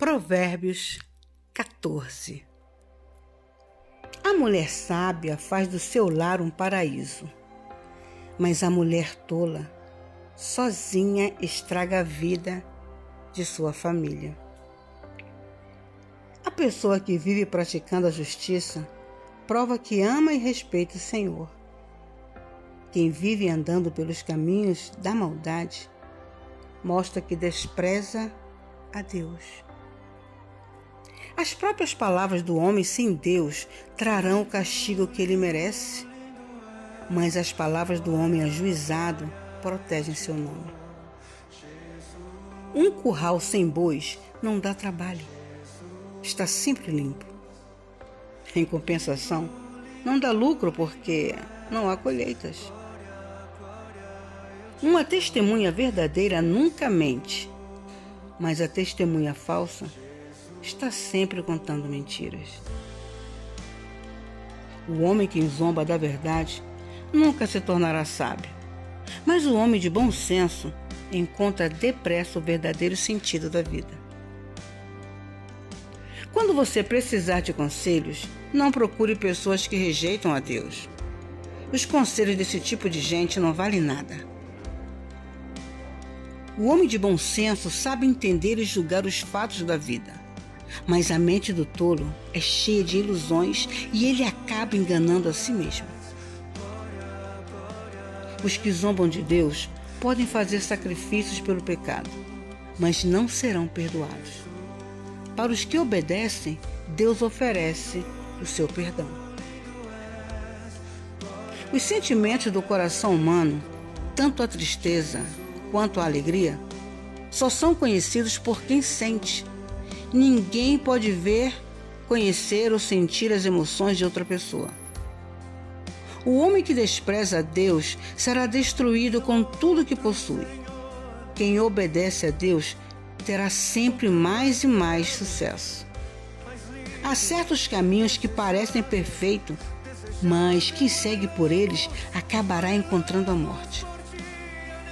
Provérbios 14 A mulher sábia faz do seu lar um paraíso, mas a mulher tola, sozinha, estraga a vida de sua família. A pessoa que vive praticando a justiça prova que ama e respeita o Senhor. Quem vive andando pelos caminhos da maldade mostra que despreza a Deus. As próprias palavras do homem sem Deus trarão o castigo que ele merece, mas as palavras do homem ajuizado protegem seu nome. Um curral sem bois não dá trabalho, está sempre limpo. Em compensação, não dá lucro porque não há colheitas. Uma testemunha verdadeira nunca mente, mas a testemunha falsa está sempre contando mentiras. O homem que zomba da verdade nunca se tornará sábio, mas o homem de bom senso encontra depressa o verdadeiro sentido da vida. Quando você precisar de conselhos, não procure pessoas que rejeitam a Deus. Os conselhos desse tipo de gente não valem nada. O homem de bom senso sabe entender e julgar os fatos da vida. Mas a mente do tolo é cheia de ilusões e ele acaba enganando a si mesmo. Os que zombam de Deus podem fazer sacrifícios pelo pecado, mas não serão perdoados. Para os que obedecem, Deus oferece o seu perdão. Os sentimentos do coração humano, tanto a tristeza quanto a alegria, só são conhecidos por quem sente Ninguém pode ver, conhecer ou sentir as emoções de outra pessoa. O homem que despreza a Deus será destruído com tudo que possui. Quem obedece a Deus terá sempre mais e mais sucesso. Há certos caminhos que parecem perfeitos, mas quem segue por eles acabará encontrando a morte.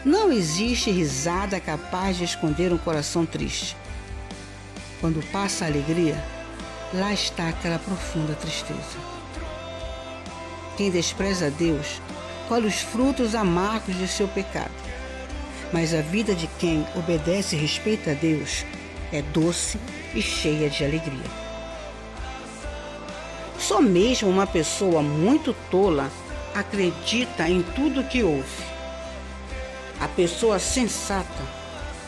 Não existe risada capaz de esconder um coração triste. Quando passa a alegria, lá está aquela profunda tristeza. Quem despreza Deus colhe os frutos amargos de seu pecado. Mas a vida de quem obedece e respeita a Deus é doce e cheia de alegria. Só mesmo uma pessoa muito tola acredita em tudo que ouve. A pessoa sensata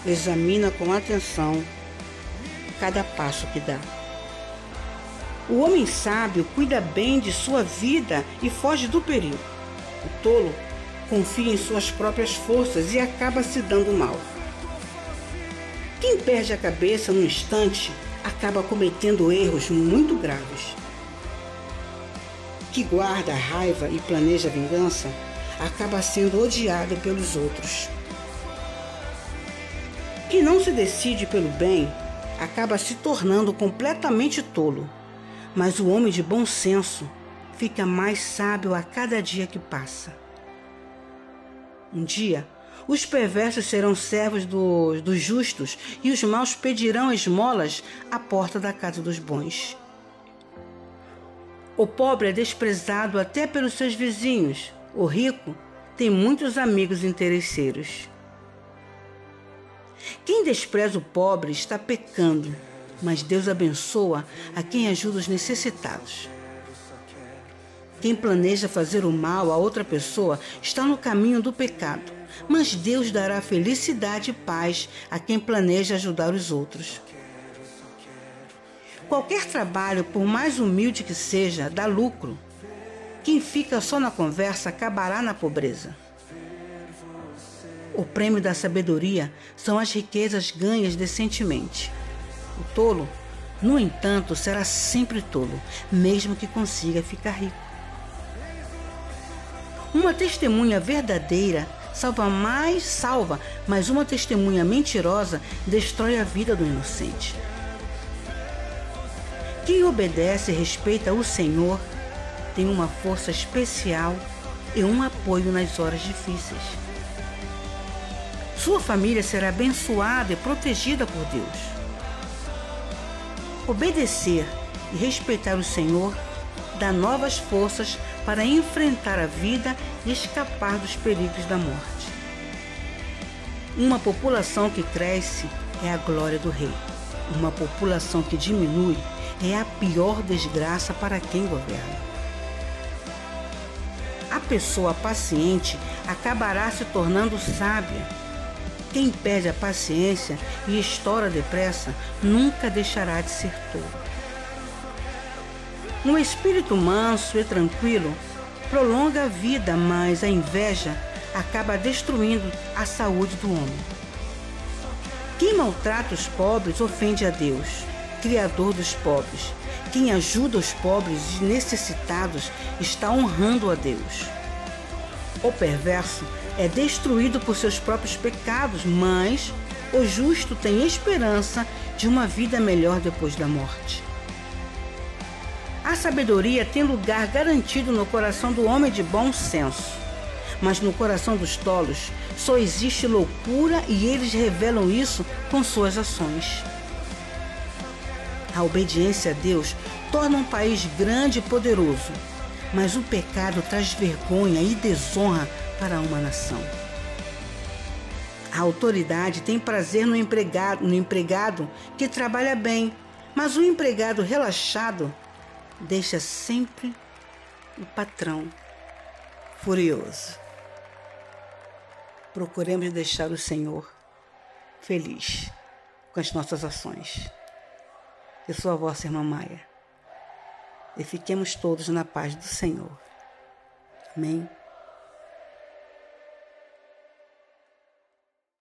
examina com atenção cada passo que dá. O homem sábio cuida bem de sua vida e foge do perigo. O tolo confia em suas próprias forças e acaba se dando mal. Quem perde a cabeça num instante acaba cometendo erros muito graves. Que guarda a raiva e planeja a vingança acaba sendo odiado pelos outros. Quem não se decide pelo bem acaba se tornando completamente tolo, mas o homem de bom senso fica mais sábio a cada dia que passa. Um dia, os perversos serão servos do, dos justos e os maus pedirão esmolas à porta da casa dos bons. O pobre é desprezado até pelos seus vizinhos, o rico tem muitos amigos interesseiros. Quem despreza o pobre está pecando, mas Deus abençoa a quem ajuda os necessitados. Quem planeja fazer o mal a outra pessoa está no caminho do pecado, mas Deus dará felicidade e paz a quem planeja ajudar os outros. Qualquer trabalho, por mais humilde que seja, dá lucro. Quem fica só na conversa acabará na pobreza. O prêmio da sabedoria são as riquezas ganhas decentemente. O tolo, no entanto, será sempre tolo, mesmo que consiga ficar rico. Uma testemunha verdadeira salva mais salva, mas uma testemunha mentirosa destrói a vida do inocente. Quem obedece e respeita o Senhor tem uma força especial e um apoio nas horas difíceis. Sua família será abençoada e protegida por Deus. Obedecer e respeitar o Senhor dá novas forças para enfrentar a vida e escapar dos perigos da morte. Uma população que cresce é a glória do Rei. Uma população que diminui é a pior desgraça para quem governa. A pessoa paciente acabará se tornando sábia. Quem perde a paciência e estoura depressa nunca deixará de ser tolo. Um espírito manso e tranquilo prolonga a vida, mas a inveja acaba destruindo a saúde do homem. Quem maltrata os pobres ofende a Deus, Criador dos pobres. Quem ajuda os pobres e necessitados está honrando a Deus. O perverso é destruído por seus próprios pecados, mas o justo tem esperança de uma vida melhor depois da morte. A sabedoria tem lugar garantido no coração do homem de bom senso, mas no coração dos tolos só existe loucura e eles revelam isso com suas ações. A obediência a Deus torna um país grande e poderoso, mas o pecado traz vergonha e desonra para uma nação. A autoridade tem prazer no empregado, no empregado que trabalha bem, mas o empregado relaxado deixa sempre o patrão furioso. Procuremos deixar o Senhor feliz com as nossas ações. Eu sou a vossa irmã Maia. E fiquemos todos na paz do Senhor. Amém.